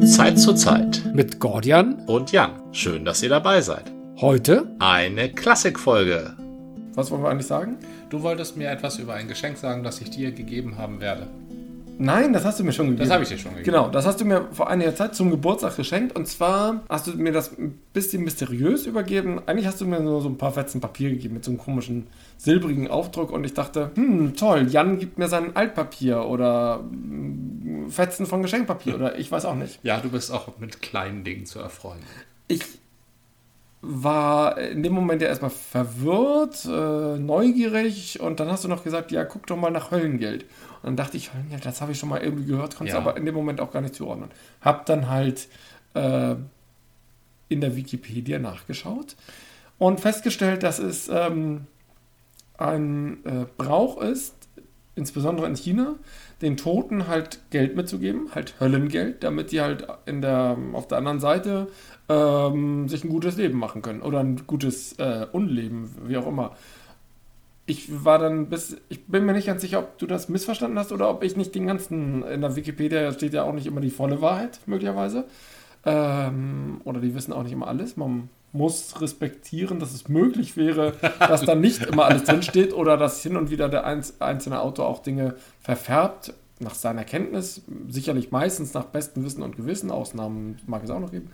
Von Zeit zu Zeit mit Gordian und Jan. Schön, dass ihr dabei seid. Heute eine Klassikfolge. Was wollen wir eigentlich sagen? Du wolltest mir etwas über ein Geschenk sagen, das ich dir gegeben haben werde. Nein, das hast du mir schon gegeben. Das habe ich dir schon gegeben. Genau, das hast du mir vor einiger Zeit zum Geburtstag geschenkt. Und zwar hast du mir das ein bisschen mysteriös übergeben. Eigentlich hast du mir nur so ein paar Fetzen Papier gegeben mit so einem komischen silbrigen Aufdruck. Und ich dachte, hm, toll, Jan gibt mir sein Altpapier oder hm, Fetzen von Geschenkpapier oder ich weiß auch nicht. Ja, du bist auch mit kleinen Dingen zu erfreuen. Ich war in dem Moment ja erstmal verwirrt, äh, neugierig und dann hast du noch gesagt, ja, guck doch mal nach Höllengeld. Und dann dachte ich, Höllengeld, das habe ich schon mal irgendwie gehört, konnte ja. aber in dem Moment auch gar nicht zuordnen. Hab dann halt äh, in der Wikipedia nachgeschaut und festgestellt, dass es ähm, ein äh, Brauch ist, insbesondere in China, den Toten halt Geld mitzugeben, halt Höllengeld, damit die halt in der, auf der anderen Seite ähm, sich ein gutes Leben machen können oder ein gutes äh, Unleben, wie auch immer. Ich war dann bis, ich bin mir nicht ganz sicher, ob du das missverstanden hast oder ob ich nicht den ganzen, in der Wikipedia steht ja auch nicht immer die volle Wahrheit, möglicherweise. Ähm, oder die wissen auch nicht immer alles. Man muss respektieren, dass es möglich wäre, dass da nicht immer alles drinsteht oder dass hin und wieder der einzelne Autor auch Dinge verfärbt, nach seiner Kenntnis, sicherlich meistens nach bestem Wissen und Gewissen, Ausnahmen mag es auch noch geben.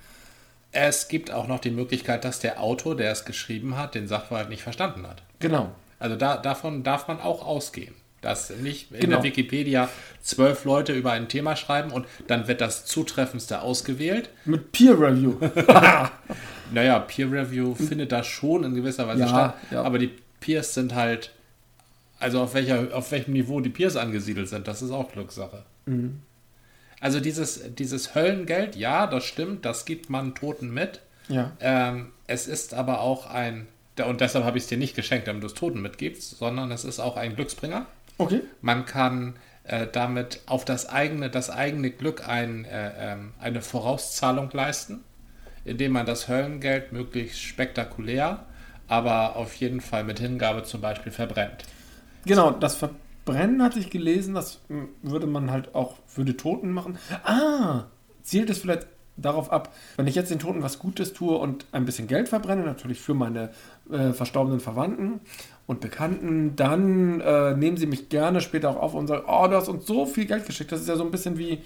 Es gibt auch noch die Möglichkeit, dass der Autor, der es geschrieben hat, den Sachverhalt nicht verstanden hat. Genau. Also da, davon darf man auch ausgehen. Dass nicht in genau. der Wikipedia zwölf Leute über ein Thema schreiben und dann wird das zutreffendste ausgewählt. Mit Peer Review. naja, Peer Review findet da schon in gewisser Weise ja, statt. Ja. Aber die Peers sind halt, also auf, welcher, auf welchem Niveau die Peers angesiedelt sind, das ist auch Glückssache. Mhm. Also dieses, dieses Höllengeld, ja, das stimmt, das gibt man Toten mit. Ja. Ähm, es ist aber auch ein, und deshalb habe ich es dir nicht geschenkt, damit du es Toten mitgibst, sondern es ist auch ein Glücksbringer. Okay. Man kann äh, damit auf das eigene, das eigene Glück ein, äh, ähm, eine Vorauszahlung leisten, indem man das Höllengeld möglichst spektakulär, aber auf jeden Fall mit Hingabe zum Beispiel verbrennt. Genau, das Verbrennen Brennen hatte ich gelesen, das würde man halt auch für die Toten machen. Ah, zielt es vielleicht darauf ab, wenn ich jetzt den Toten was Gutes tue und ein bisschen Geld verbrenne, natürlich für meine äh, verstorbenen Verwandten und Bekannten, dann äh, nehmen sie mich gerne später auch auf und sagen, oh, du hast uns so viel Geld geschickt. Das ist ja so ein bisschen wie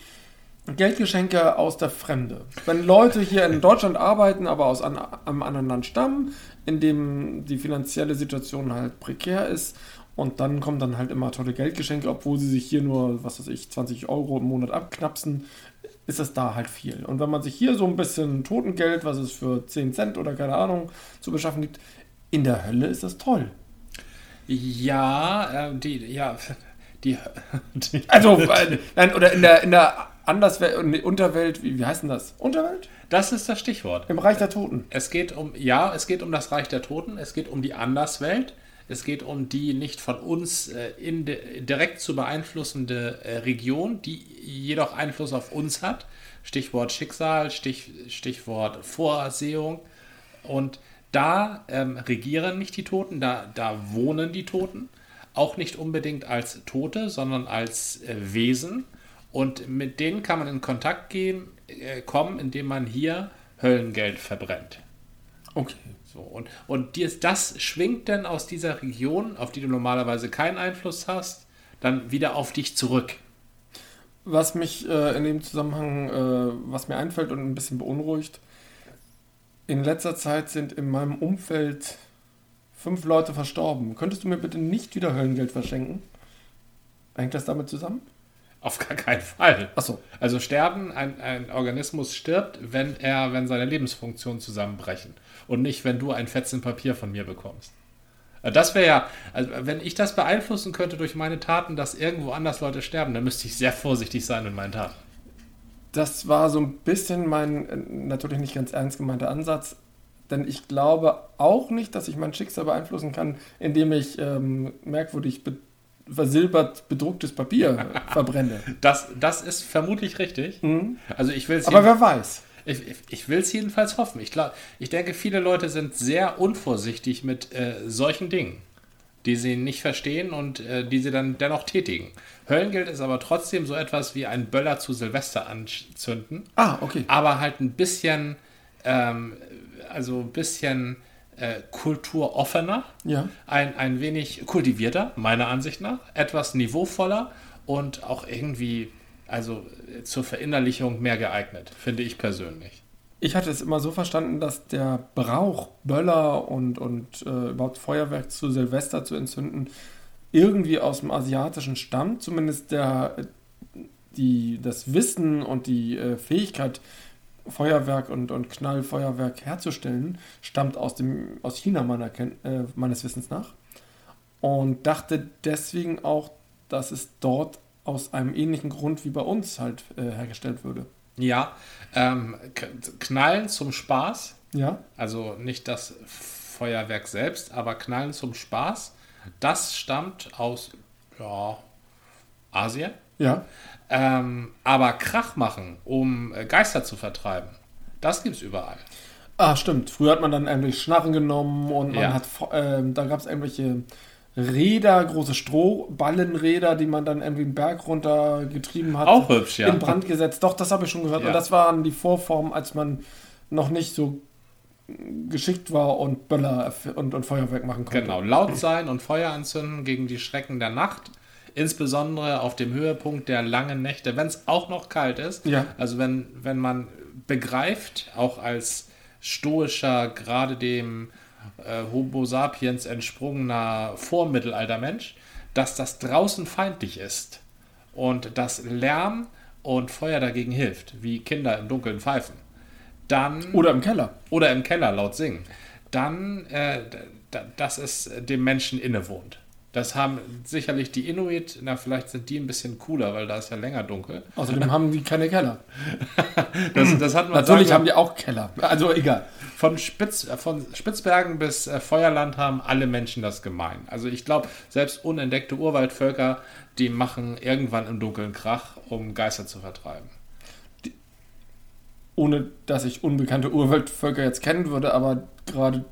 Geldgeschenke aus der Fremde. Wenn Leute hier in Deutschland arbeiten, aber aus einem anderen Land stammen, in dem die finanzielle Situation halt prekär ist und dann kommen dann halt immer tolle Geldgeschenke, obwohl sie sich hier nur, was weiß ich, 20 Euro im Monat abknapsen, ist das da halt viel. Und wenn man sich hier so ein bisschen Totengeld, was es für 10 Cent oder keine Ahnung zu beschaffen gibt, in der Hölle ist das toll. Ja, äh, die, ja, die, die also, äh, nein, oder in der, in der Anderswelt, Unterwelt, wie, wie heißt denn das? Unterwelt? Das ist das Stichwort. Im Reich der Toten. Es geht um, ja, es geht um das Reich der Toten, es geht um die Anderswelt. Es geht um die nicht von uns äh, de, direkt zu beeinflussende äh, Region, die jedoch Einfluss auf uns hat. Stichwort Schicksal, Stich, Stichwort Vorsehung. Und da ähm, regieren nicht die Toten, da, da wohnen die Toten. Auch nicht unbedingt als Tote, sondern als äh, Wesen. Und mit denen kann man in Kontakt gehen, äh, kommen, indem man hier Höllengeld verbrennt. Okay. So, und, und dir, das schwingt dann aus dieser Region, auf die du normalerweise keinen Einfluss hast, dann wieder auf dich zurück. Was mich äh, in dem Zusammenhang, äh, was mir einfällt und ein bisschen beunruhigt, in letzter Zeit sind in meinem Umfeld fünf Leute verstorben. Könntest du mir bitte nicht wieder Höllengeld verschenken? Hängt das damit zusammen? Auf gar keinen Fall. Achso. Also sterben, ein, ein Organismus stirbt, wenn er, wenn seine Lebensfunktionen zusammenbrechen. Und nicht, wenn du ein Fetzen Papier von mir bekommst. Äh, das wäre ja, also wenn ich das beeinflussen könnte durch meine Taten, dass irgendwo anders Leute sterben, dann müsste ich sehr vorsichtig sein in meinen Taten. Das war so ein bisschen mein äh, natürlich nicht ganz ernst gemeinter Ansatz, denn ich glaube auch nicht, dass ich mein Schicksal beeinflussen kann, indem ich ähm, merkwürdig versilbert bedrucktes Papier verbrenne. Das, das ist vermutlich richtig. Mhm. Also ich will Aber wer weiß. Ich, ich, ich will es jedenfalls hoffen. Ich, glaub, ich denke, viele Leute sind sehr unvorsichtig mit äh, solchen Dingen. Die sie nicht verstehen und äh, die sie dann dennoch tätigen. Höllengeld ist aber trotzdem so etwas wie ein Böller zu Silvester anzünden. Ah, okay. Aber halt ein bisschen, ähm, also ein bisschen äh, kulturoffener, Ja. ein, ein wenig kultivierter, meiner Ansicht nach, etwas niveauvoller und auch irgendwie, also äh, zur Verinnerlichung mehr geeignet, finde ich persönlich. Ich hatte es immer so verstanden, dass der Brauch, Böller und, und äh, überhaupt Feuerwerk zu Silvester zu entzünden, irgendwie aus dem Asiatischen stammt. Zumindest der, die, das Wissen und die äh, Fähigkeit, Feuerwerk und, und Knallfeuerwerk herzustellen, stammt aus, dem, aus China meiner, äh, meines Wissens nach. Und dachte deswegen auch, dass es dort aus einem ähnlichen Grund wie bei uns halt äh, hergestellt würde. Ja, ähm, Knallen zum Spaß, Ja? also nicht das Feuerwerk selbst, aber Knallen zum Spaß, das stammt aus ja, Asien. Ja. Ähm, aber Krach machen, um äh, Geister zu vertreiben, das gibt's überall. Ah, stimmt. Früher hat man dann irgendwelche Schnarren genommen und man Ja. hat, ähm, da gab es irgendwelche Räder, große Strohballenräder, die man dann irgendwie einen Berg runtergetrieben hat. Auch hübsch, ja. In Brand gesetzt. Doch, das habe ich schon gehört. Ja. Und das waren die Vorformen, als man noch nicht so geschickt war und Böller und, und Feuerwerk machen konnte. Genau, laut sein und Feuer anzünden gegen die Schrecken der Nacht. Insbesondere auf dem Höhepunkt der langen Nächte, wenn es auch noch kalt ist. Ja. Also wenn, wenn man begreift, auch als stoischer, gerade dem äh, Homo sapiens entsprungener Vormittelaltermensch, dass das draußen feindlich ist und dass Lärm und Feuer dagegen hilft, wie Kinder im Dunkeln pfeifen. Dann Oder im Keller. oder im Keller laut singen, dann, äh, dass es dem Menschen innewohnt. Das haben sicherlich die Inuit, na, vielleicht sind die ein bisschen cooler, weil da ist ja länger dunkel. Außerdem haben die keine Keller. Das, das hat man Natürlich sagen haben die auch Keller. Also egal. von, Spitz, von Spitzbergen bis äh, Feuerland haben alle Menschen das gemein. Also ich glaube, selbst unentdeckte Urwaldvölker, die machen irgendwann im Dunkeln Krach, um Geister zu vertreiben. ohne dass ich unbekannte Urwaldvölker jetzt kennen würde, aber gerade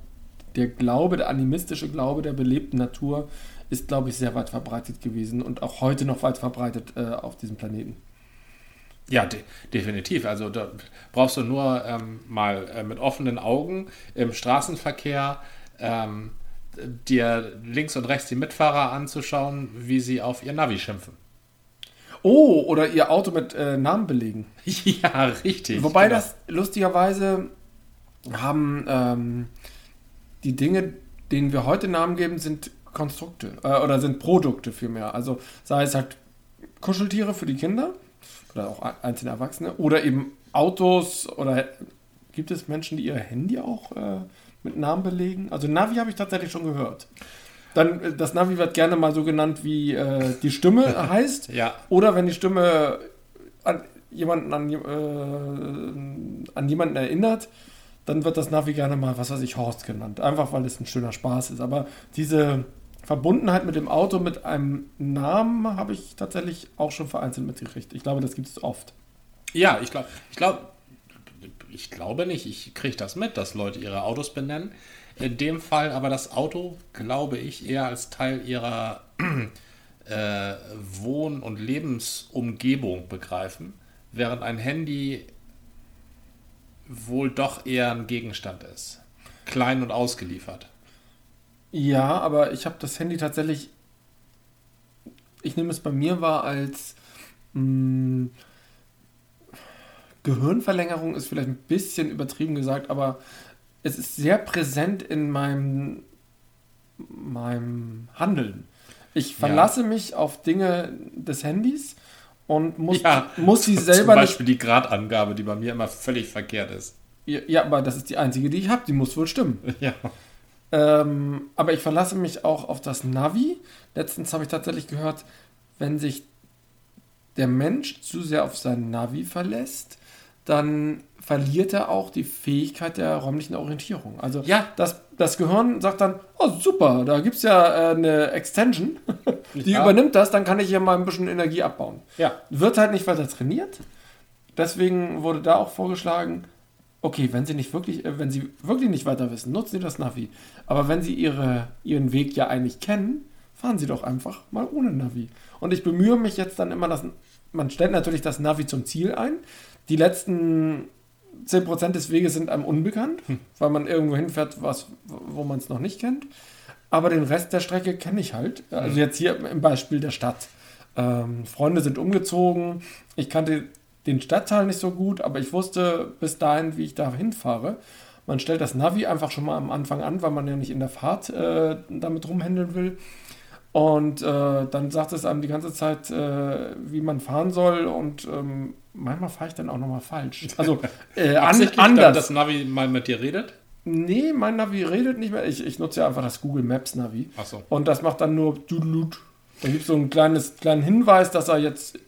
der Glaube, der animistische Glaube der belebten Natur ist, glaube ich, sehr weit verbreitet gewesen und auch heute noch weit verbreitet äh, auf diesem Planeten. Ja, de definitiv. Also da brauchst du nur ähm, mal äh, mit offenen Augen im Straßenverkehr ähm, dir links und rechts die Mitfahrer anzuschauen, wie sie auf ihr Navi schimpfen. Oh, oder ihr Auto mit äh, Namen belegen. ja, richtig. Wobei genau. das lustigerweise haben ähm, die Dinge, denen wir heute Namen geben, sind Konstrukte äh, oder sind Produkte vielmehr. Also sei es halt Kuscheltiere für die Kinder oder auch einzelne Erwachsene oder eben Autos oder gibt es Menschen, die ihr Handy auch äh, mit Namen belegen? Also Navi habe ich tatsächlich schon gehört. Dann äh, das Navi wird gerne mal so genannt, wie äh, die Stimme heißt. Ja, Oder wenn die Stimme an jemanden, an, äh, an jemanden erinnert, dann wird das Navi gerne mal, was weiß ich, Horst genannt. Einfach weil es ein schöner Spaß ist. Aber diese Verbundenheit mit dem Auto, mit einem Namen, habe ich tatsächlich auch schon vereinzelt mitgekriegt. Ich glaube, das gibt es oft. ja, ich glaube, ich glaube, ich glaube nicht. Ich kriege das mit, dass Leute ihre Autos benennen. In dem Fall aber das Auto, glaube ich, eher als Teil ihrer äh, Wohn- und Lebensumgebung begreifen, während ein Handy wohl doch eher ein Gegenstand ist. Klein und ausgeliefert. Ja, aber ich habe das Handy tatsächlich, ich nehme es bei mir wahr als mh, Gehirnverlängerung ist vielleicht ein bisschen übertrieben gesagt, aber es ist sehr präsent in meinem, meinem Handeln. Ich verlasse mich auf Dinge des Handys und muss, Ja, muss sie Zum selber nicht Beispiel die Gradangabe, die bei mir immer völlig verkehrt ist. Ja, ja, aber das ist die einzige, die ich habe. Die muss wohl stimmen. Ja. Ähm, aber ich verlasse mich auch auf das Navi. Letztens habe ich tatsächlich gehört, wenn sich der Mensch zu sehr auf sein Navi verlässt, dann verliert er auch die Fähigkeit der räumlichen Orientierung. Also Ja. das, das Gehirn sagt dann, oh super, da gibt es ja äh, eine Extension, die Ja. übernimmt das, dann kann ich hier mal ein bisschen Energie abbauen. Ja. Wird halt nicht weiter trainiert. Deswegen wurde da auch vorgeschlagen, okay, wenn Sie nicht wirklich, äh, wenn Sie wirklich nicht weiter wissen, nutzen Sie das Navi. Aber wenn Sie Ihre, Ihren Weg ja eigentlich kennen, fahren Sie doch einfach mal ohne Navi. Und ich bemühe mich jetzt dann immer, dass man stellt natürlich das Navi zum Ziel ein. Die letzten 10% des Weges sind einem unbekannt, hm. weil man irgendwo hinfährt, was, wo man es noch nicht kennt. Aber den Rest der Strecke kenne ich halt. Also hm. jetzt hier im Beispiel der Stadt. Ähm, Freunde sind umgezogen. Ich kannte den Stadtteil nicht so gut, aber ich wusste bis dahin, wie ich da hinfahre. Man stellt das Navi einfach schon mal am Anfang an, weil man ja nicht in der Fahrt äh, damit rumhändeln will. Und äh, dann sagt es einem die ganze Zeit, äh, wie man fahren soll. Und ähm, manchmal fahre ich dann auch nochmal falsch. Also äh, an, anders. das Navi mal mit dir redet? Nee, mein Navi redet nicht mehr. Ich, ich nutze ja einfach das Google Maps Navi. Ach so. Und das macht dann nur Dudelut. Da gibt es so einen kleines, kleinen Hinweis, dass er jetzt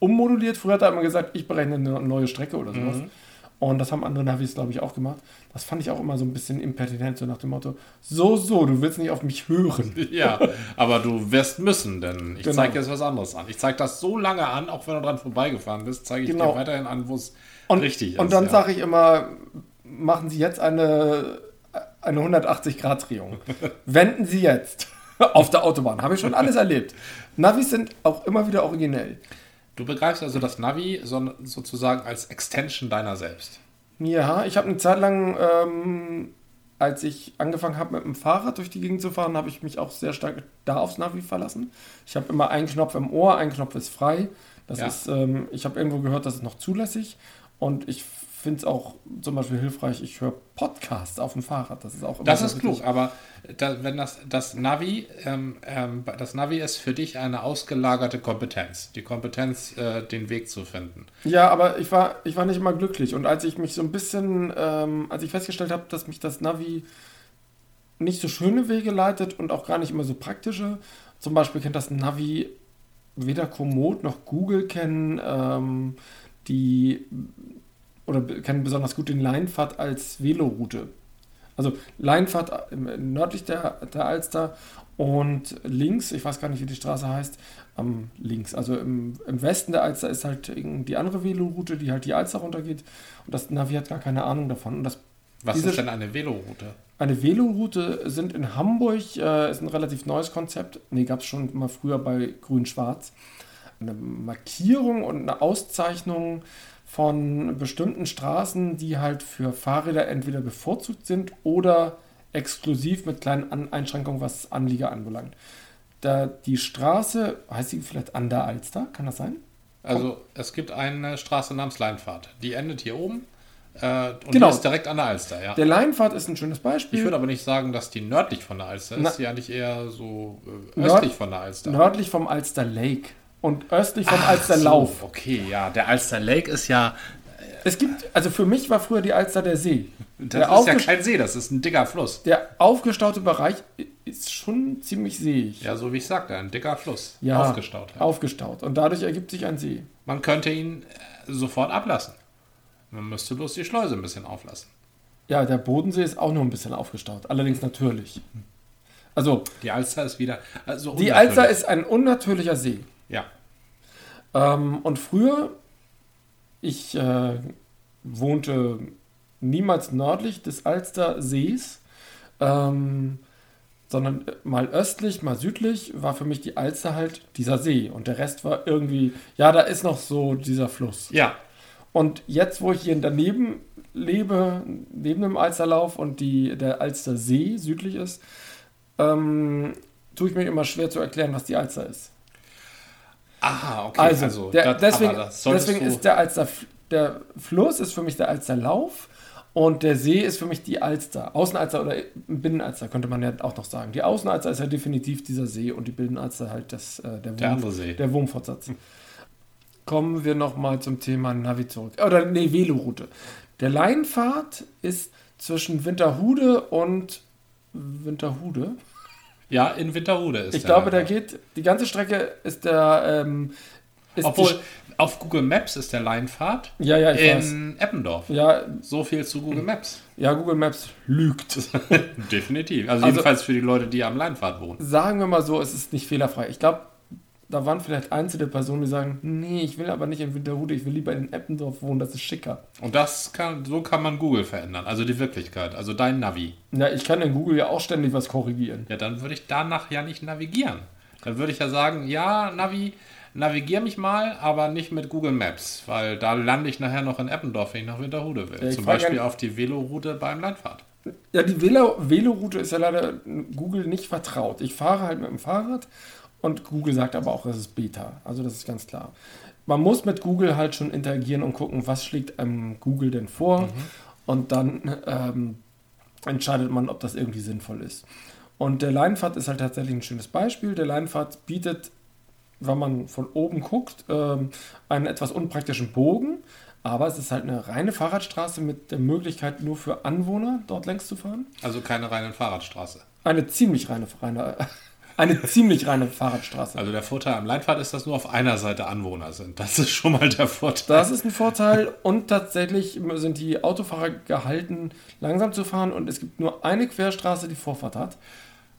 ummoduliert. Früher hat er immer gesagt, ich berechne eine neue Strecke oder sowas. Mhm. Und das haben andere Navis, glaube ich, auch gemacht. Das fand ich auch immer so ein bisschen impertinent, so nach dem Motto, so, so, du willst nicht auf mich hören. Ja, aber du wirst müssen, denn ich genau. zeige jetzt was anderes an. Ich zeige das so lange an, auch wenn du dran vorbeigefahren bist, zeige ich genau. dir weiterhin an, wo es richtig ist. Und dann ja. sage ich immer, machen Sie jetzt eine, eine 180-Grad-Drehung. Wenden Sie jetzt auf der Autobahn. Habe ich schon alles erlebt. Navis sind auch immer wieder originell. Du begreifst also das Navi so, sozusagen als Extension deiner selbst. Ja, ich habe eine Zeit lang, ähm, als ich angefangen habe mit dem Fahrrad durch die Gegend zu fahren, habe ich mich auch sehr stark da aufs Navi verlassen. Ich habe immer einen Knopf im Ohr, ein Knopf ist frei. Das ja. ist, ähm, ich habe irgendwo gehört, das ist noch zulässig. Und ich finde es auch zum Beispiel hilfreich, ich höre Podcasts auf dem Fahrrad. Das ist auch immer Das ist klug, aber da, wenn das, das Navi, ähm, ähm, das Navi ist für dich eine ausgelagerte Kompetenz. Die Kompetenz, äh, den Weg zu finden. Ja, aber ich war, ich war nicht immer glücklich. Und als ich mich so ein bisschen, ähm, als ich festgestellt habe, dass mich das Navi nicht so schöne Wege leitet und auch gar nicht immer so praktische, zum Beispiel kennt das Navi weder Komoot noch Google kennen, ähm, die oder kennen besonders gut den Leinpfad als Veloroute. Also Leinpfad nördlich der, der Alster und links, ich weiß gar nicht, wie die Straße heißt, am links, also im, im Westen der Alster ist halt die andere Veloroute, die halt die Alster runtergeht und das Navi hat gar keine Ahnung davon. Und das, Was diese, ist denn eine Veloroute? Eine Veloroute sind in Hamburg, äh, ist ein relativ neues Konzept, nee, gab es schon mal früher bei Grün-Schwarz. Eine Markierung und eine Auszeichnung von bestimmten Straßen, die halt für Fahrräder entweder bevorzugt sind oder exklusiv mit kleinen Einschränkungen, was Anlieger anbelangt. Da die Straße, heißt sie vielleicht an der Alster, kann das sein? Also es gibt eine Straße namens Leinfahrt. Die endet hier oben. Äh, und genau. die ist direkt an der Alster, ja. Der Leinfahrt ist ein schönes Beispiel. Ich würde aber nicht sagen, dass die nördlich von der Alster ist. Na, die eigentlich eher so äh, östlich Nord von der Alster. Nördlich vom Alster Lake und östlich vom Ach Alsterlauf. So, okay, ja, der Alster Lake ist ja. Es gibt, also für mich war früher die Alster der See. Das der ist ja kein See, das ist ein dicker Fluss. Der aufgestaute Bereich ist schon ziemlich seeig. Ja, so wie ich sagte, ein dicker Fluss. Ja, aufgestaut. Halt. Aufgestaut. Und dadurch ergibt sich ein See. Man könnte ihn äh, sofort ablassen. Man müsste bloß die Schleuse ein bisschen auflassen. Ja, der Bodensee ist auch nur ein bisschen aufgestaut. Allerdings natürlich. Also. Die Alster ist wieder. Also die Alster ist ein unnatürlicher See. Ja. Ähm, und früher, ich äh, wohnte niemals nördlich des Alstersees, ähm, sondern mal östlich, mal südlich, war für mich die Alster halt dieser See. Und der Rest war irgendwie, ja, da ist noch so dieser Fluss. Ja. Und jetzt, wo ich hier daneben lebe, neben dem Alsterlauf und die, der Alstersee südlich ist, ähm, tue ich mir immer schwer zu erklären, was die Alster ist. Ah, okay. Also, also der, das, deswegen, deswegen ist der Alster, der Fluss ist für mich der Alsterlauf und der See ist für mich die Alster. Außenalster oder Binnenalster könnte man ja auch noch sagen. Die Außenalster ist ja definitiv dieser See und die Binnenalster halt das, äh, der, der, Wurm, See. der Wurmfortsatz. Kommen wir nochmal zum Thema Navi zurück. Oder nee, Veloroute. Der Leinfahrt ist zwischen Winterhude und Winterhude. Ja, in Winterhude ist Ich glaube, der geht, die ganze Strecke ist der. Ähm, ist Obwohl, auf Google Maps ist der Leinfahrt. Ja, ja, ich in weiß. Eppendorf. Ja. So viel zu Google Maps. Ja, Google Maps lügt. Definitiv. Also, also, jedenfalls für die Leute, die am Leinfahrt wohnen. Sagen wir mal so, es ist nicht fehlerfrei. Ich glaube, da waren vielleicht einzelne Personen, die sagen, nee, ich will aber nicht in Winterhude, ich will lieber in Eppendorf wohnen, das ist schicker. Und das kann, so kann man Google verändern, also die Wirklichkeit, also dein Navi. Ja, ich kann in Google ja auch ständig was korrigieren. Ja, dann würde ich danach ja nicht navigieren. Dann würde ich ja sagen, ja, Navi, navigier mich mal, aber nicht mit Google Maps, weil da lande ich nachher noch in Eppendorf, wenn ich nach Winterhude will. Ja, Zum Beispiel auf die Veloroute beim Landfahrt. Ja, die Velo- Veloroute ist ja leider Google nicht vertraut. Ich fahre halt mit dem Fahrrad und Google sagt aber auch, es ist Beta. Also das ist ganz klar. Man muss mit Google halt schon interagieren und gucken, was schlägt einem Google denn vor. Und dann ähm, entscheidet man, ob das irgendwie sinnvoll ist. Und der Leinfahrt ist halt tatsächlich ein schönes Beispiel. Der Leinfahrt bietet, wenn man von oben guckt, ähm, einen etwas unpraktischen Bogen. Aber es ist halt eine reine Fahrradstraße mit der Möglichkeit, nur für Anwohner dort längs zu fahren. Also keine reine Fahrradstraße. Eine ziemlich reine, reine eine ziemlich reine Fahrradstraße. Also der Vorteil am Leinfahrt ist, dass nur auf einer Seite Anwohner sind. Das ist schon mal der Vorteil. Das ist ein Vorteil und tatsächlich sind die Autofahrer gehalten, langsam zu fahren und es gibt nur eine Querstraße, die Vorfahrt hat.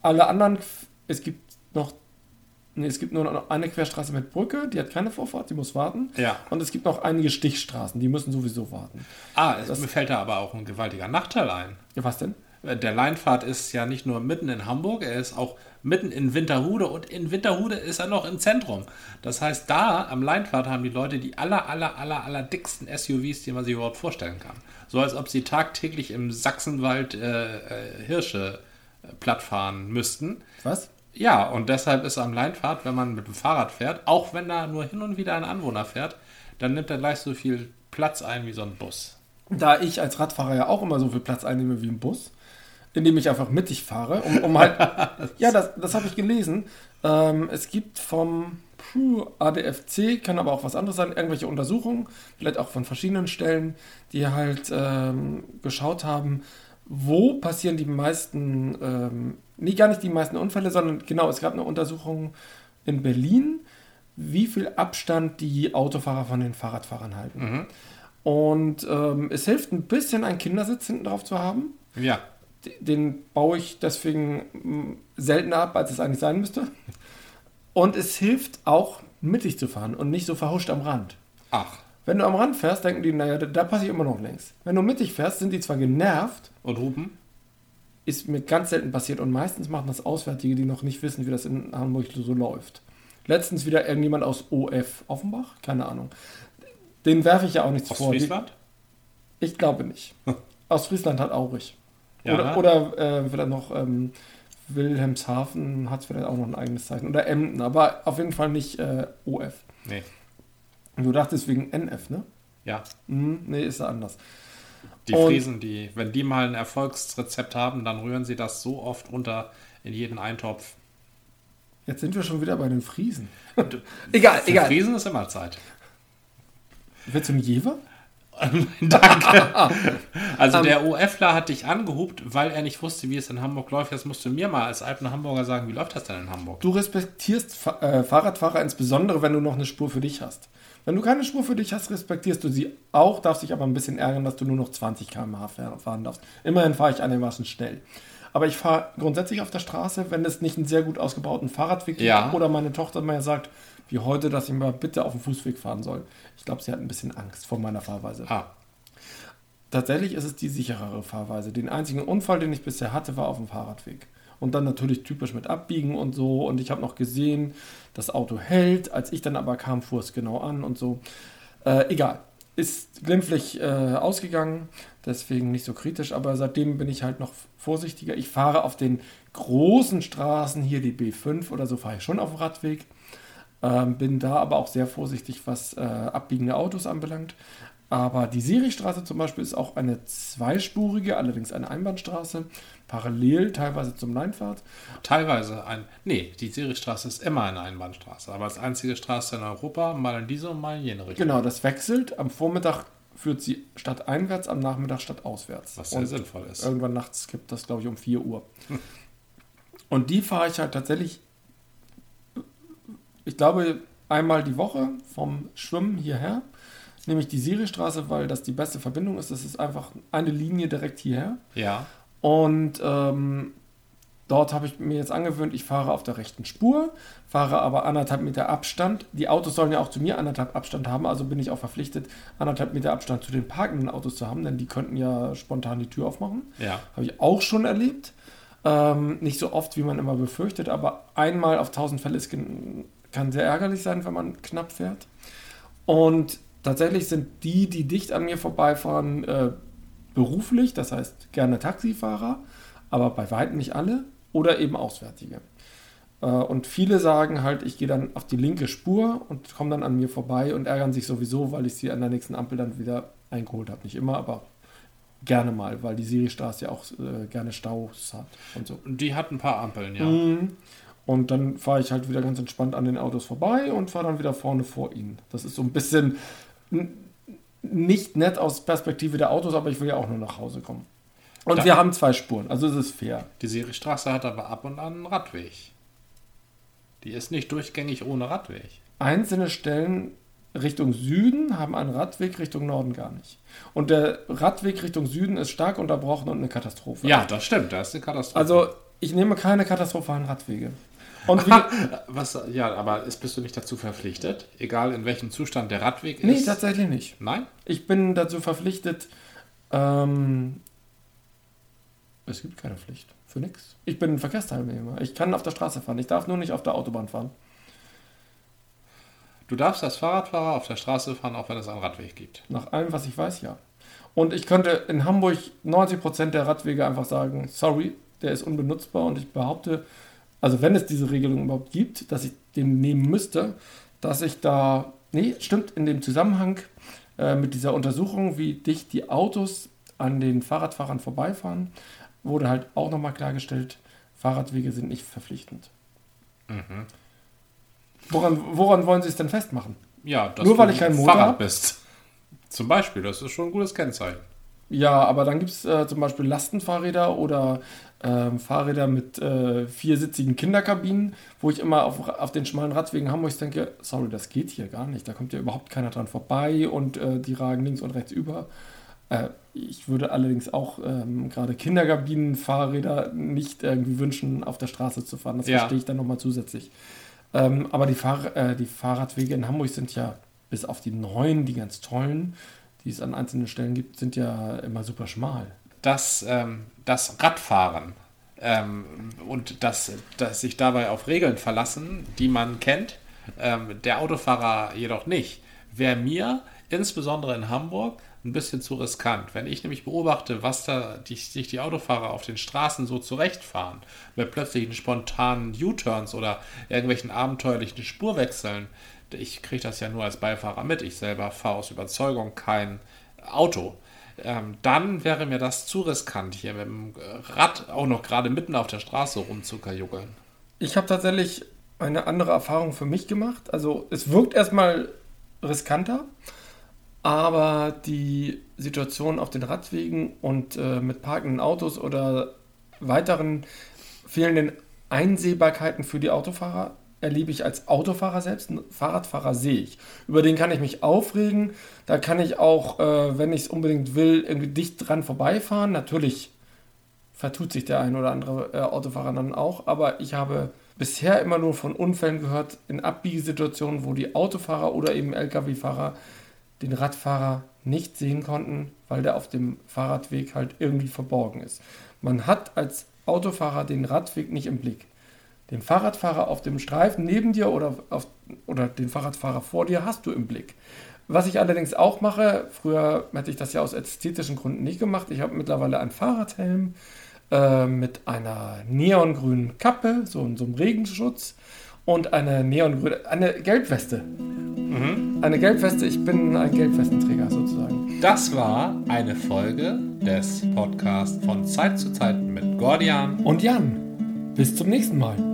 Alle anderen, es gibt noch, nee, es gibt nur noch eine Querstraße mit Brücke, die hat keine Vorfahrt, die muss warten. Ja. Und es gibt noch einige Stichstraßen, die müssen sowieso warten. Ah, es, mir fällt da aber auch ein gewaltiger Nachteil ein. Ja, was denn? Der Leinfahrt ist ja nicht nur mitten in Hamburg, er ist auch mitten in Winterhude und in Winterhude ist er noch im Zentrum. Das heißt, da am Leinfahrt haben die Leute die aller, aller, aller, aller dicksten SUVs, die man sich überhaupt vorstellen kann. So als ob sie tagtäglich im Sachsenwald äh, äh, Hirsche äh, platt fahren müssten. Was? Ja, und deshalb ist am Leinfahrt, wenn man mit dem Fahrrad fährt, auch wenn da nur hin und wieder ein Anwohner fährt, dann nimmt er gleich so viel Platz ein wie so ein Bus. Da ich als Radfahrer ja auch immer so viel Platz einnehme wie im Bus, indem ich einfach mittig fahre, um, um halt. ja, das, das habe ich gelesen. Ähm, es gibt vom puh, ADFC, kann aber auch was anderes sein, irgendwelche Untersuchungen, vielleicht auch von verschiedenen Stellen, die halt ähm, geschaut haben, wo passieren die meisten, ähm, nee, gar nicht die meisten Unfälle, sondern genau, es gab eine Untersuchung in Berlin, wie viel Abstand die Autofahrer von den Fahrradfahrern halten. Und ähm, es hilft ein bisschen, einen Kindersitz hinten drauf zu haben. Ja, Den baue ich deswegen mm, seltener ab, als es eigentlich sein müsste. Und es hilft auch, mittig zu fahren und nicht so verhuscht am Rand. ach. Wenn du am Rand fährst, denken die, naja, da, da passe ich immer noch längs. Wenn du mittig fährst, sind die zwar genervt, Und Hupen? ist mir ganz selten passiert und meistens machen das Auswärtige, die noch nicht wissen, wie das in Hamburg so läuft. Letztens wieder irgendjemand aus OF Offenbach, keine Ahnung. Den werfe ich ja auch nichts Aus vor. Die- Friesland? Ich glaube nicht. Aus Friesland hat Aurich. Ja, oder oder äh, vielleicht noch ähm, Wilhelmshaven hat vielleicht auch noch ein eigenes Zeichen. Oder Emden, aber auf jeden Fall nicht äh, OF. Nee. Du dachtest wegen NF, ne? Ja. Hm, nee, ist ja anders. Die Und- Friesen, die, wenn die mal ein Erfolgsrezept haben, dann rühren sie das so oft runter in jeden Eintopf. Jetzt sind wir schon wieder bei den Friesen. egal, Für egal. Friesen ist immer Zeit. Wird zum Jever? Danke. Also Ähm, der OFler hat dich angehupt, weil er nicht wusste, wie es in Hamburg läuft. Jetzt musst du mir mal als alten Hamburger sagen, wie läuft das denn in Hamburg? Du respektierst Fa äh, Fahrradfahrer insbesondere, wenn du noch eine Spur für dich hast. Wenn du keine Spur für dich hast, respektierst du sie auch, darfst dich aber ein bisschen ärgern, dass du nur noch 20 km/h fahr- fahren darfst. Immerhin fahre ich einigermaßen schnell. Aber ich fahre grundsätzlich auf der Straße, wenn es nicht einen sehr gut ausgebauten Fahrradweg gibt Ja. oder meine Tochter mir sagt, wie heute, dass ich mal bitte auf dem Fußweg fahren soll. Ich glaube, sie hat ein bisschen Angst vor meiner Fahrweise. Ah, Tatsächlich ist es die sicherere Fahrweise. Den einzigen Unfall, den ich bisher hatte, war auf dem Fahrradweg. Und dann natürlich typisch mit Abbiegen und so. Und ich habe noch gesehen, das Auto hält. Als ich dann aber kam, fuhr es genau an und so. Äh, egal. Ist glimpflich äh, ausgegangen, deswegen nicht so kritisch. Aber seitdem bin ich halt noch vorsichtiger. Ich fahre auf den großen Straßen, hier die B5 oder so, fahre ich schon auf dem Radweg. Ähm, bin da aber auch sehr vorsichtig, was äh, abbiegende Autos anbelangt. Aber die Siristraße zum Beispiel ist auch eine zweispurige, allerdings eine Einbahnstraße, parallel teilweise zum Leinfahrt. teilweise ein. Nee, die Serichstraße ist immer eine Einbahnstraße, aber als einzige Straße in Europa, mal in diese und mal in jene Richtung. Genau, das wechselt. Am Vormittag führt sie stadteinwärts, am Nachmittag stadtauswärts. Was sehr Und sinnvoll ist. Irgendwann nachts gibt das, glaube ich, um 4 Uhr. Und die fahre ich halt tatsächlich, ich glaube, einmal die Woche vom Schwimmen hierher. Nämlich die Siristraße, weil das die beste Verbindung ist. Das ist einfach eine Linie direkt hierher. Ja. Und ähm, Dort habe ich mir jetzt angewöhnt, ich fahre auf der rechten Spur, fahre aber anderthalb Meter Abstand. Die Autos sollen ja auch zu mir anderthalb Abstand haben, also bin ich auch verpflichtet, anderthalb Meter Abstand zu den parkenden Autos zu haben, denn die könnten ja spontan die Tür aufmachen. Ja. Habe ich auch schon erlebt. Ähm, nicht so oft, wie man immer befürchtet, aber einmal auf tausend Fälle ist, kann sehr ärgerlich sein, wenn man knapp fährt. Und tatsächlich sind die, die dicht an mir vorbeifahren, äh, beruflich, das heißt gerne Taxifahrer, aber bei weitem nicht alle oder eben Auswärtige. Äh, und viele sagen halt, ich gehe dann auf die linke Spur und komme dann an mir vorbei und ärgern sich sowieso, weil ich sie an der nächsten Ampel dann wieder eingeholt habe. Nicht immer, aber gerne mal, weil die Siristraße ja auch äh, gerne Staus hat und so. Die hat ein paar Ampeln, ja. Mhm. Und dann fahre ich halt wieder ganz entspannt an den Autos vorbei und fahre dann wieder vorne vor ihnen. Das ist so ein bisschen nicht nett aus Perspektive der Autos, aber ich will ja auch nur nach Hause kommen. Und Da- wir haben zwei Spuren, also es ist fair. Die Seristraße hat aber ab und an einen Radweg. Die ist nicht durchgängig ohne Radweg. Einzelne Stellen Richtung Süden haben einen Radweg, Richtung Norden gar nicht. Und der Radweg Richtung Süden ist stark unterbrochen und eine Katastrophe. Ja, das stimmt, das ist eine Katastrophe. Also ich nehme keine katastrophalen Radwege. Und wie, Was, ja, aber ist, bist du nicht dazu verpflichtet? Egal in welchem Zustand der Radweg nee, ist? tatsächlich nicht. Nein? Ich bin dazu verpflichtet, ähm, es gibt keine Pflicht. Für nichts. Ich bin ein Verkehrsteilnehmer. Ich kann auf der Straße fahren. Ich darf nur nicht auf der Autobahn fahren. Du darfst als Fahrradfahrer auf der Straße fahren, auch wenn es einen Radweg gibt. Nach allem, was ich weiß, ja. Und ich könnte in Hamburg 90% der Radwege einfach sagen, sorry, der ist unbenutzbar und ich behaupte, also wenn es diese Regelung überhaupt gibt, dass ich den nehmen müsste, dass ich da, nee, stimmt, in dem Zusammenhang äh, mit dieser Untersuchung, wie dicht die Autos an den Fahrradfahrern vorbeifahren, wurde halt auch nochmal klargestellt, Fahrradwege sind nicht verpflichtend. Woran, woran wollen Sie es denn festmachen? Ja, dass Nur du weil ich kein Motor Fahrrad hab? bist. Zum Beispiel, das ist schon ein gutes Kennzeichen. Ja, aber dann gibt es äh, zum Beispiel Lastenfahrräder oder ähm, Fahrräder mit äh, viersitzigen Kinderkabinen, wo ich immer auf, auf den schmalen Radwegen Hamburgs denke, sorry, das geht hier gar nicht. Da kommt ja überhaupt keiner dran vorbei und äh, die ragen links und rechts über. Äh, ich würde allerdings auch ähm, gerade Kinderkabinenfahrräder nicht irgendwie wünschen, auf der Straße zu fahren. Das Ja. verstehe ich dann nochmal zusätzlich. Ähm, aber die, Fahr äh, die Fahrradwege in Hamburg sind ja bis auf die neuen, die ganz tollen, die es an einzelnen Stellen gibt, sind ja immer super schmal. dass ähm, das Radfahren ähm, und das, das sich dabei auf Regeln verlassen, die man kennt, ähm, der Autofahrer jedoch nicht, wäre mir insbesondere in Hamburg ein bisschen zu riskant. Wenn ich nämlich beobachte, was da die, sich die Autofahrer auf den Straßen so zurechtfahren, mit plötzlichen spontanen U-Turns oder irgendwelchen abenteuerlichen Spurwechseln, ich kriege das ja nur als Beifahrer mit, ich selber fahre aus Überzeugung kein Auto ähm, dann wäre mir das zu riskant, hier mit dem Rad auch noch gerade mitten auf der Straße rumzukajuckeln. Ich habe tatsächlich eine andere Erfahrung für mich gemacht. Also es wirkt erstmal riskanter, aber die Situation auf den Radwegen und äh, mit parkenden Autos oder weiteren fehlenden Einsehbarkeiten für die Autofahrer erlebe ich als Autofahrer selbst. Einen Fahrradfahrer sehe ich. Über den kann ich mich aufregen. Da kann ich auch, äh, wenn ich es unbedingt will, irgendwie dicht dran vorbeifahren. Natürlich vertut sich der ein oder andere äh, Autofahrer dann auch, aber ich habe bisher immer nur von Unfällen gehört in Abbiegesituationen, wo die Autofahrer oder eben Lkw-Fahrer den Radfahrer nicht sehen konnten, weil der auf dem Fahrradweg halt irgendwie verborgen ist. Man hat als Autofahrer den Radweg nicht im Blick. Den Fahrradfahrer auf dem Streifen neben dir oder, auf, oder den Fahrradfahrer vor dir hast du im Blick. Was ich allerdings auch mache, früher hätte ich das ja aus ästhetischen Gründen nicht gemacht. Ich habe mittlerweile einen Fahrradhelm äh, mit einer neongrünen Kappe, so so einem Regenschutz und eine neongrüne, eine Gelbweste. Eine Gelbweste, ich bin ein Gelbwestenträger sozusagen. Das war eine Folge des Podcasts von Zeit zu Zeit mit Gordian. Und Jan, bis zum nächsten Mal.